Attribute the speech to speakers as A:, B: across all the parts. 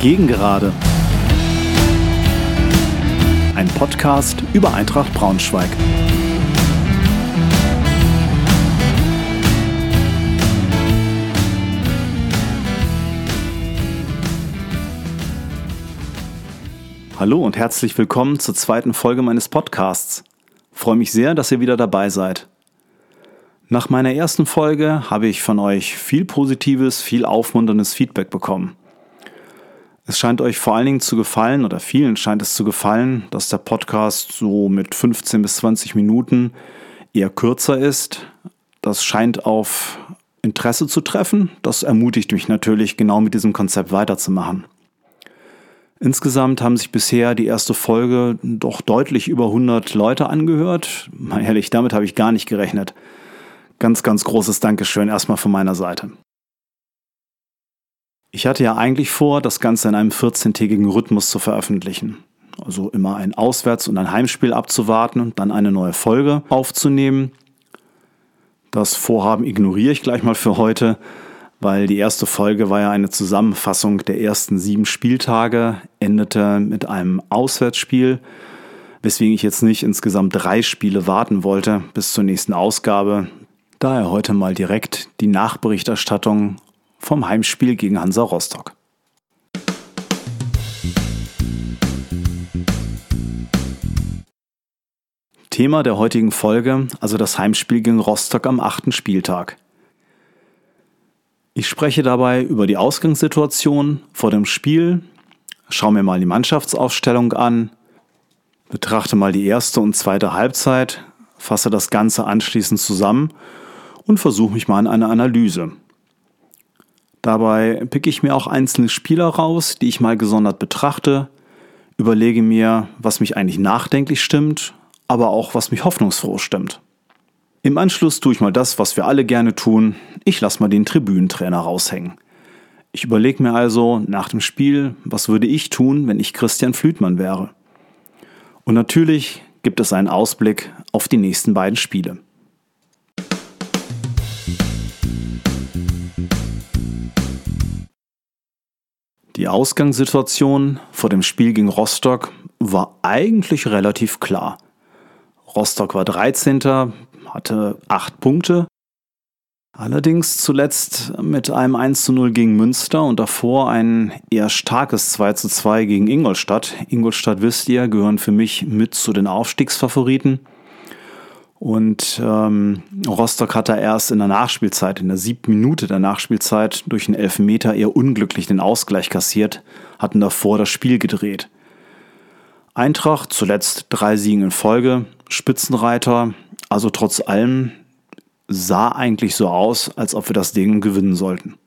A: Gegengerade. Ein Podcast über Eintracht Braunschweig. Hallo und herzlich willkommen zur zweiten Folge meines Podcasts. freue mich sehr, dass ihr wieder dabei seid. Nach meiner ersten Folge habe ich von euch viel positives, viel aufmunterndes Feedback bekommen. Es scheint euch vor allen Dingen zu gefallen oder vielen scheint es zu gefallen, dass der Podcast so mit 15 bis 20 Minuten eher kürzer ist. Das scheint auf Interesse zu treffen. Das ermutigt mich natürlich, genau mit diesem Konzept weiterzumachen. Insgesamt haben sich bisher die erste Folge doch deutlich über 100 Leute angehört. Mal ehrlich, damit habe ich gar nicht gerechnet. Ganz, ganz großes Dankeschön erstmal von meiner Seite. Ich hatte ja eigentlich vor, das Ganze in einem 14-tägigen Rhythmus zu veröffentlichen. Also immer ein Auswärts- und ein Heimspiel abzuwarten und dann eine neue Folge aufzunehmen. Das Vorhaben ignoriere ich gleich mal für heute, weil die erste Folge war ja eine Zusammenfassung der ersten sieben Spieltage, endete mit einem Auswärtsspiel, weswegen ich jetzt nicht insgesamt drei Spiele warten wollte bis zur nächsten Ausgabe. Daher heute mal direkt die Nachberichterstattung vom Heimspiel gegen Hansa Rostock. Thema der heutigen Folge, also das Heimspiel gegen Rostock am achten Spieltag. Ich spreche dabei über die Ausgangssituation vor dem Spiel, schaue mir mal die Mannschaftsaufstellung an, betrachte mal die erste und zweite Halbzeit, fasse das Ganze anschließend zusammen und versuche mich mal an eine Analyse. Dabei picke ich mir auch einzelne Spieler raus, die ich mal gesondert betrachte, überlege mir, was mich eigentlich nachdenklich stimmt, aber auch was mich hoffnungsfroh stimmt. Im Anschluss tue ich mal das, was wir alle gerne tun. Ich lasse mal den Tribünentrainer raushängen. Ich überlege mir also nach dem Spiel, was würde ich tun, wenn ich Christian Flütmann wäre. Und natürlich gibt es einen Ausblick auf die nächsten beiden Spiele. Die Ausgangssituation vor dem Spiel gegen Rostock war eigentlich relativ klar. Rostock war 13., hatte 8 Punkte. Allerdings zuletzt mit einem 1 zu 0 gegen Münster und davor ein eher starkes 2 zu 2 gegen Ingolstadt. Ingolstadt, wisst ihr, gehören für mich mit zu den Aufstiegsfavoriten. Und ähm, Rostock hat da erst in der Nachspielzeit, in der siebten Minute der Nachspielzeit, durch einen Elfmeter eher unglücklich den Ausgleich kassiert, hatten davor das Spiel gedreht. Eintracht zuletzt drei Siegen in Folge, Spitzenreiter, also trotz allem sah eigentlich so aus, als ob wir das Ding gewinnen sollten.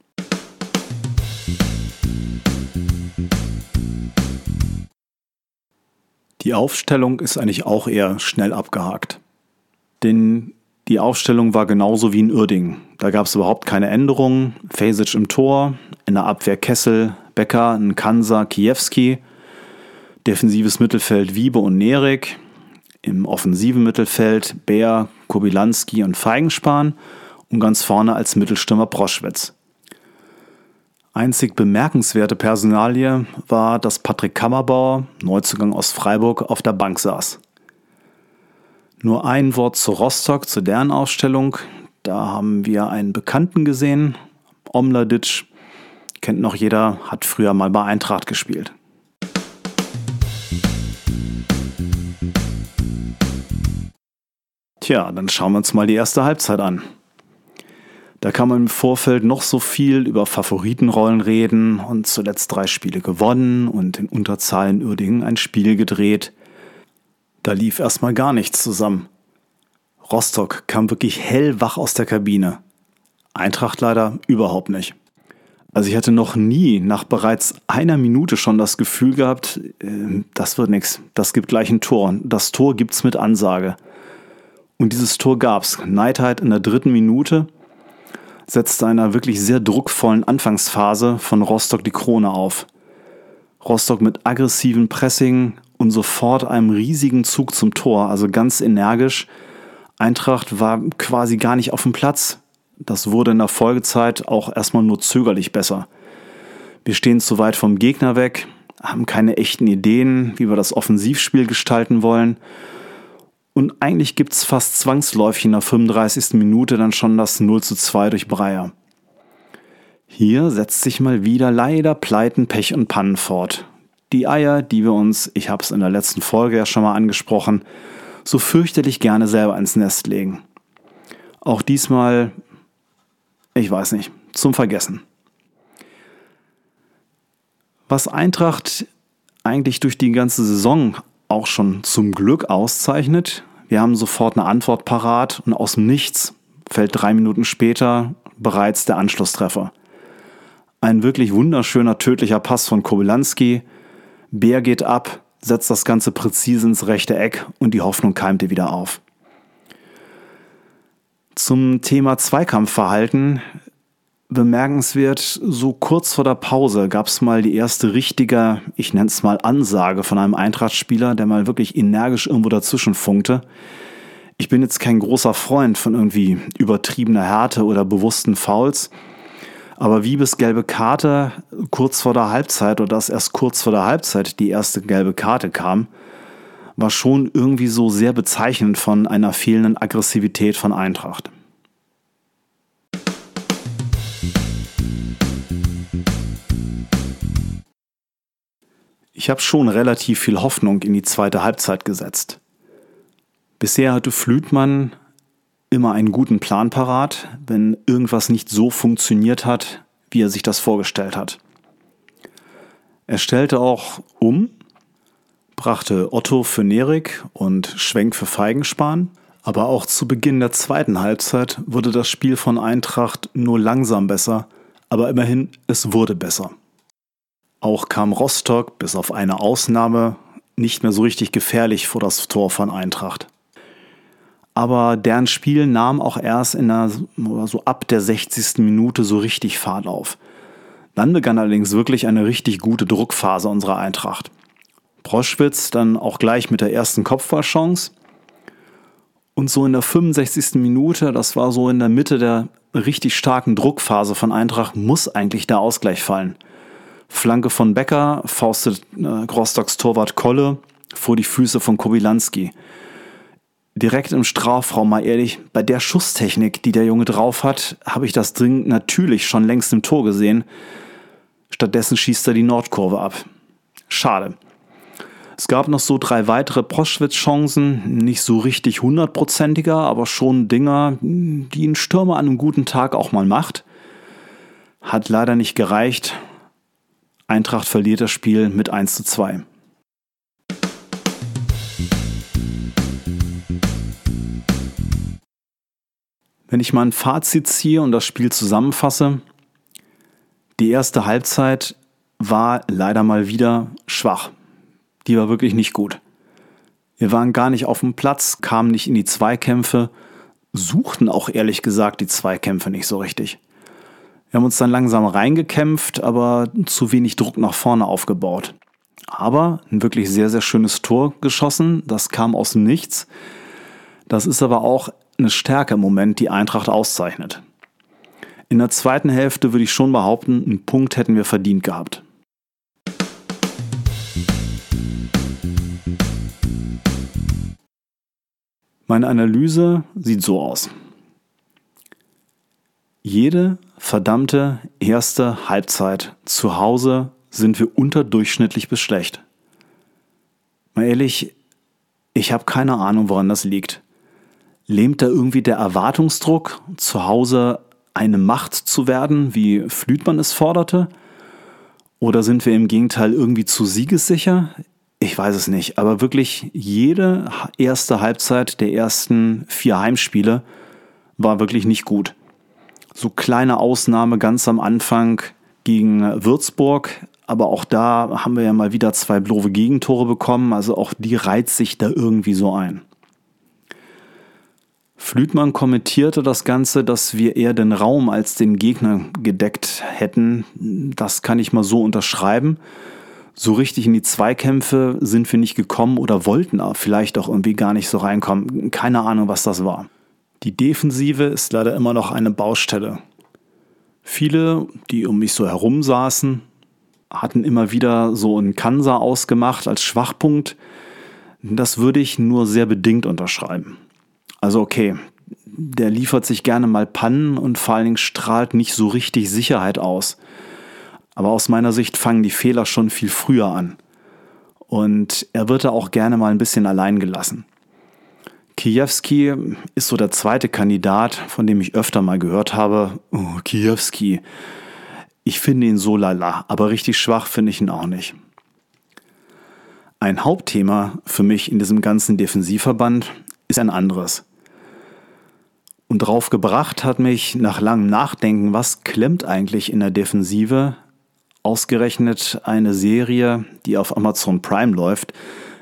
A: Die Aufstellung ist eigentlich auch eher schnell abgehakt denn die Aufstellung war genauso wie in Uerdingen. Da gab es überhaupt keine Änderungen. Fesic im Tor, in der Abwehr Kessel, Becker, Nkansa, Kiewski, defensives Mittelfeld Wiebe und Nerik, im offensiven Mittelfeld Bär, Kobilanski und Feigenspan und ganz vorne als Mittelstürmer Proschwitz. Einzig bemerkenswerte Personalie war, dass Patrick Kammerbauer, Neuzugang aus Freiburg, auf der Bank saß. Nur ein Wort zu Rostock, zu deren Ausstellung. Da haben wir einen Bekannten gesehen. Omladic, kennt noch jeder, hat früher mal bei Eintracht gespielt. Tja, dann schauen wir uns mal die erste Halbzeit an. Da kann man im Vorfeld noch so viel über Favoritenrollen reden und zuletzt drei Spiele gewonnen und in Unterzahl in Uerdingen ein Spiel gedreht. Da lief erstmal gar nichts zusammen. Rostock kam wirklich hellwach aus der Kabine. Eintracht leider überhaupt nicht. Also ich hatte noch nie nach bereits einer Minute schon das Gefühl gehabt, äh, das wird nichts, das gibt gleich ein Tor. Das Tor gibt's mit Ansage. Und dieses Tor gab's. Neidheit in der dritten Minute setzte einer wirklich sehr druckvollen Anfangsphase von Rostock die Krone auf. Rostock mit aggressivem Pressing und sofort einem riesigen Zug zum Tor, also ganz energisch. Eintracht war quasi gar nicht auf dem Platz. Das wurde in der Folgezeit auch erstmal nur zögerlich besser. Wir stehen zu weit vom Gegner weg, haben keine echten Ideen, wie wir das Offensivspiel gestalten wollen. Und eigentlich gibt es fast zwangsläufig in der 35. Minute dann schon das 0 zu 2 durch Breyer. Hier setzt sich mal wieder leider Pleiten, Pech und Pannen fort. Die Eier, die wir uns, ich habe es in der letzten Folge ja schon mal angesprochen, so fürchterlich gerne selber ins Nest legen. Auch diesmal, ich weiß nicht, zum Vergessen. Was Eintracht eigentlich durch die ganze Saison auch schon zum Glück auszeichnet, wir haben sofort eine Antwort parat und aus dem Nichts fällt drei Minuten später bereits der Anschlusstreffer. Ein wirklich wunderschöner tödlicher Pass von Kobylanski. Bär geht ab, setzt das Ganze präzise ins rechte Eck und die Hoffnung keimte wieder auf. Zum Thema Zweikampfverhalten bemerkenswert, so kurz vor der Pause gab es mal die erste richtige, ich nenne es mal Ansage von einem Eintracht-Spieler, der mal wirklich energisch irgendwo dazwischen funkte. Ich bin jetzt kein großer Freund von irgendwie übertriebener Härte oder bewussten Fouls, aber wie bis gelbe Karte kurz vor der Halbzeit oder dass erst kurz vor der Halbzeit die erste gelbe Karte kam, war schon irgendwie so sehr bezeichnend von einer fehlenden Aggressivität von Eintracht. Ich habe schon relativ viel Hoffnung in die zweite Halbzeit gesetzt. Bisher hatte Flütmann immer einen guten Plan parat, wenn irgendwas nicht so funktioniert hat, wie er sich das vorgestellt hat. Er stellte auch um, brachte Otto für Nerik und Schwenk für Feigenspan, aber auch zu Beginn der zweiten Halbzeit wurde das Spiel von Eintracht nur langsam besser, aber immerhin es wurde besser. Auch kam Rostock bis auf eine Ausnahme nicht mehr so richtig gefährlich vor das Tor von Eintracht. Aber deren Spiel nahm auch erst in der, so ab der 60. Minute so richtig Fahrt auf. Dann begann allerdings wirklich eine richtig gute Druckphase unserer Eintracht. Proschwitz dann auch gleich mit der ersten Kopfballchance. Und so in der 65. Minute, das war so in der Mitte der richtig starken Druckphase von Eintracht, muss eigentlich der Ausgleich fallen. Flanke von Becker, faustet äh, Rostocks Torwart Kolle vor die Füße von Kobilanski. Direkt im Strafraum, mal ehrlich, bei der Schusstechnik, die der Junge drauf hat, habe ich das Ding natürlich schon längst im Tor gesehen. Stattdessen schießt er die Nordkurve ab. Schade. Es gab noch so drei weitere Proschwitz-Chancen, nicht so richtig hundertprozentiger, aber schon Dinger, die ein Stürmer an einem guten Tag auch mal macht. Hat leider nicht gereicht. Eintracht verliert das Spiel mit 1 zu 2. Wenn ich mal ein Fazit ziehe und das Spiel zusammenfasse, die erste Halbzeit war leider mal wieder schwach. Die war wirklich nicht gut. Wir waren gar nicht auf dem Platz, kamen nicht in die Zweikämpfe, suchten auch ehrlich gesagt die Zweikämpfe nicht so richtig. Wir haben uns dann langsam reingekämpft, aber zu wenig Druck nach vorne aufgebaut. Aber ein wirklich sehr, sehr schönes Tor geschossen. Das kam aus dem Nichts. Das ist aber auch eine Stärke im Moment, die Eintracht auszeichnet. In der zweiten Hälfte würde ich schon behaupten, einen Punkt hätten wir verdient gehabt. Meine Analyse sieht so aus. Jede verdammte erste Halbzeit zu Hause sind wir unterdurchschnittlich bis schlecht. Mal ehrlich, ich habe keine Ahnung, woran das liegt. Lähmt da irgendwie der Erwartungsdruck, zu Hause eine Macht zu werden, wie Flütmann es forderte? Oder sind wir im Gegenteil irgendwie zu siegessicher? Ich weiß es nicht, aber wirklich jede erste Halbzeit der ersten vier Heimspiele war wirklich nicht gut so kleine Ausnahme ganz am Anfang gegen Würzburg. Aber auch da haben wir ja mal wieder zwei blove Gegentore bekommen. Also auch die reizt sich da irgendwie so ein. Flütmann kommentierte das Ganze, dass wir eher den Raum als den Gegner gedeckt hätten. Das kann ich mal so unterschreiben. So richtig in die Zweikämpfe sind wir nicht gekommen oder wollten vielleicht auch irgendwie gar nicht so reinkommen. Keine Ahnung, was das war. Die Defensive ist leider immer noch eine Baustelle. Viele, die um mich so herum saßen, hatten immer wieder so einen Kansa ausgemacht als Schwachpunkt. Das würde ich nur sehr bedingt unterschreiben. Also okay, der liefert sich gerne mal Pannen und vor allen Dingen strahlt nicht so richtig Sicherheit aus. Aber aus meiner Sicht fangen die Fehler schon viel früher an. Und er wird da auch gerne mal ein bisschen allein gelassen. Kijewski ist so der zweite Kandidat, von dem ich öfter mal gehört habe. Oh, Kijewski. Ich finde ihn so lala, aber richtig schwach finde ich ihn auch nicht. Ein Hauptthema für mich in diesem ganzen Defensivverband ist ein anderes. Und drauf gebracht hat mich nach langem Nachdenken, was klemmt eigentlich in der Defensive, ausgerechnet eine Serie, die auf Amazon Prime läuft,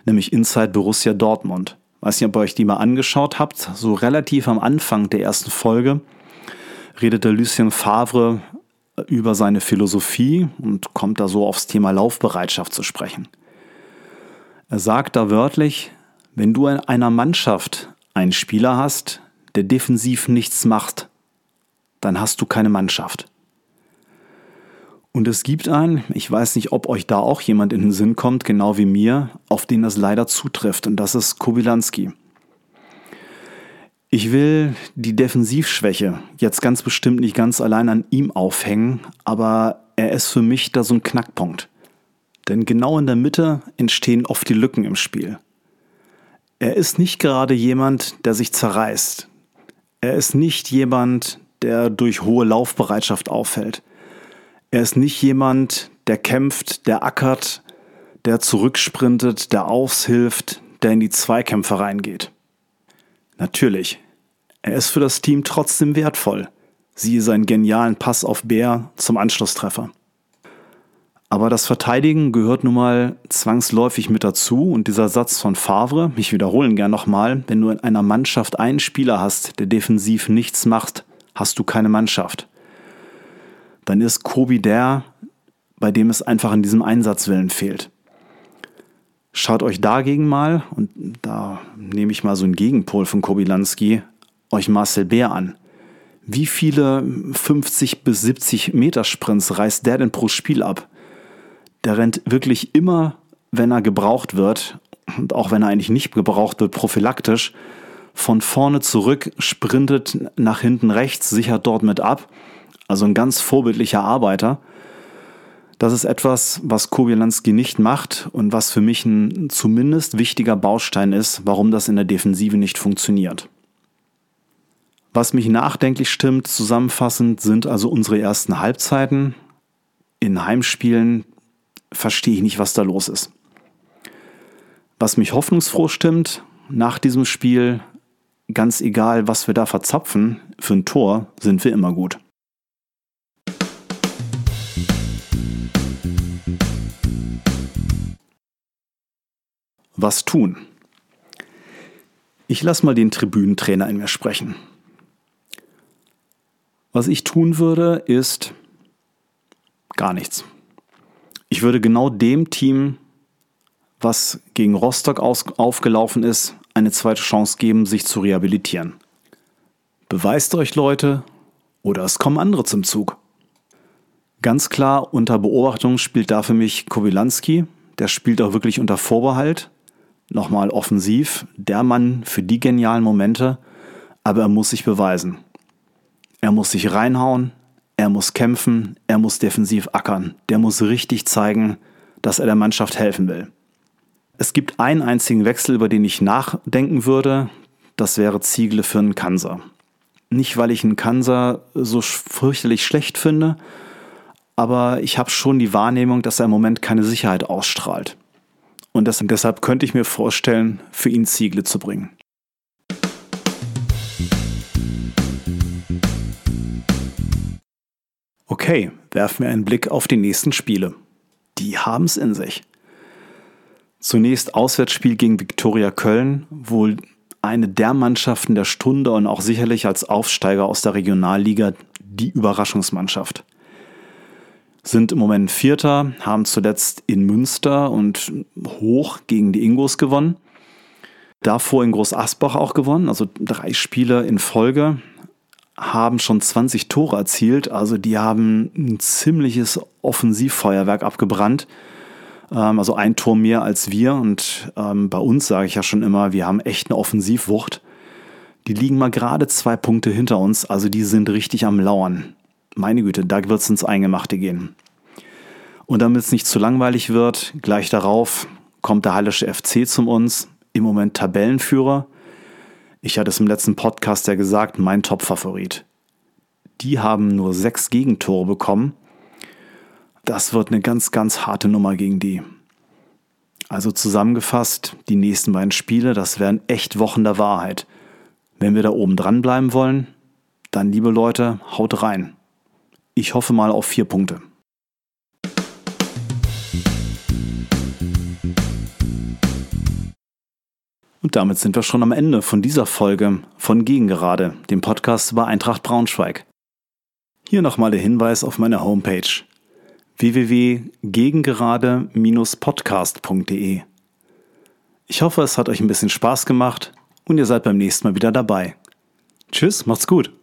A: nämlich Inside Borussia Dortmund. Weiß nicht, ob ihr euch die mal angeschaut habt. So relativ am Anfang der ersten Folge redete Lucien Favre über seine Philosophie und kommt da so aufs Thema Laufbereitschaft zu sprechen. Er sagt da wörtlich, wenn du in einer Mannschaft einen Spieler hast, der defensiv nichts macht, dann hast du keine Mannschaft. Und es gibt einen, ich weiß nicht, ob euch da auch jemand in den Sinn kommt, genau wie mir, auf den das leider zutrifft, und das ist Kobylanski. Ich will die Defensivschwäche jetzt ganz bestimmt nicht ganz allein an ihm aufhängen, aber er ist für mich da so ein Knackpunkt. Denn genau in der Mitte entstehen oft die Lücken im Spiel. Er ist nicht gerade jemand, der sich zerreißt, er ist nicht jemand, der durch hohe Laufbereitschaft auffällt. Er ist nicht jemand, der kämpft, der ackert, der zurücksprintet, der aushilft, der in die Zweikämpfe reingeht. Natürlich, er ist für das Team trotzdem wertvoll. Siehe seinen genialen Pass auf Bär zum Anschlusstreffer. Aber das Verteidigen gehört nun mal zwangsläufig mit dazu und dieser Satz von Favre, ich wiederholen gern nochmal, wenn du in einer Mannschaft einen Spieler hast, der defensiv nichts macht, hast du keine Mannschaft. Dann ist Kobi der, bei dem es einfach an diesem Einsatzwillen fehlt. Schaut euch dagegen mal, und da nehme ich mal so einen Gegenpol von Kobilanski, euch Marcel Bär an. Wie viele 50 bis 70 Meter Sprints reißt der denn pro Spiel ab? Der rennt wirklich immer, wenn er gebraucht wird, und auch wenn er eigentlich nicht gebraucht wird, prophylaktisch, von vorne zurück, sprintet nach hinten rechts, sichert dort mit ab. Also ein ganz vorbildlicher Arbeiter. Das ist etwas, was Kobielanski nicht macht und was für mich ein zumindest wichtiger Baustein ist, warum das in der Defensive nicht funktioniert. Was mich nachdenklich stimmt, zusammenfassend, sind also unsere ersten Halbzeiten. In Heimspielen verstehe ich nicht, was da los ist. Was mich hoffnungsfroh stimmt, nach diesem Spiel, ganz egal, was wir da verzapfen, für ein Tor sind wir immer gut. Was tun? Ich lasse mal den Tribünentrainer in mir sprechen. Was ich tun würde, ist gar nichts. Ich würde genau dem Team, was gegen Rostock aus, aufgelaufen ist, eine zweite Chance geben, sich zu rehabilitieren. Beweist euch Leute oder es kommen andere zum Zug. Ganz klar unter Beobachtung spielt da für mich Kowilanski. Der spielt auch wirklich unter Vorbehalt. Nochmal offensiv. Der Mann für die genialen Momente. Aber er muss sich beweisen. Er muss sich reinhauen. Er muss kämpfen, er muss defensiv ackern, der muss richtig zeigen, dass er der Mannschaft helfen will. Es gibt einen einzigen Wechsel, über den ich nachdenken würde, das wäre Ziegle für einen Kanser. Nicht, weil ich einen Kanser so fürchterlich schlecht finde, aber ich habe schon die Wahrnehmung, dass er im Moment keine Sicherheit ausstrahlt. Und deshalb könnte ich mir vorstellen, für ihn Ziegle zu bringen. Okay, werfen wir einen Blick auf die nächsten Spiele. Die haben es in sich. Zunächst Auswärtsspiel gegen Viktoria Köln, wohl eine der Mannschaften der Stunde und auch sicherlich als Aufsteiger aus der Regionalliga die Überraschungsmannschaft. Sind im Moment Vierter, haben zuletzt in Münster und hoch gegen die Ingos gewonnen. Davor in Groß Asbach auch gewonnen, also drei Spiele in Folge haben schon 20 Tore erzielt, also die haben ein ziemliches Offensivfeuerwerk abgebrannt. Ähm, also ein Tor mehr als wir und ähm, bei uns sage ich ja schon immer, wir haben echt eine Offensivwucht. Die liegen mal gerade zwei Punkte hinter uns, also die sind richtig am Lauern. Meine Güte, da wird es ins Eingemachte gehen. Und damit es nicht zu langweilig wird, gleich darauf kommt der Hallische FC zum uns, im Moment Tabellenführer. Ich hatte es im letzten Podcast ja gesagt, mein Top-Favorit. Die haben nur sechs Gegentore bekommen. Das wird eine ganz, ganz harte Nummer gegen die. Also zusammengefasst, die nächsten beiden Spiele, das wären echt Wochen der Wahrheit. Wenn wir da oben dran bleiben wollen, dann, liebe Leute, haut rein. Ich hoffe mal auf vier Punkte. Und damit sind wir schon am Ende von dieser Folge von Gegengerade, dem Podcast über Eintracht Braunschweig. Hier nochmal der Hinweis auf meine Homepage www.gegengerade-podcast.de. Ich hoffe, es hat euch ein bisschen Spaß gemacht und ihr seid beim nächsten Mal wieder dabei. Tschüss, macht's gut.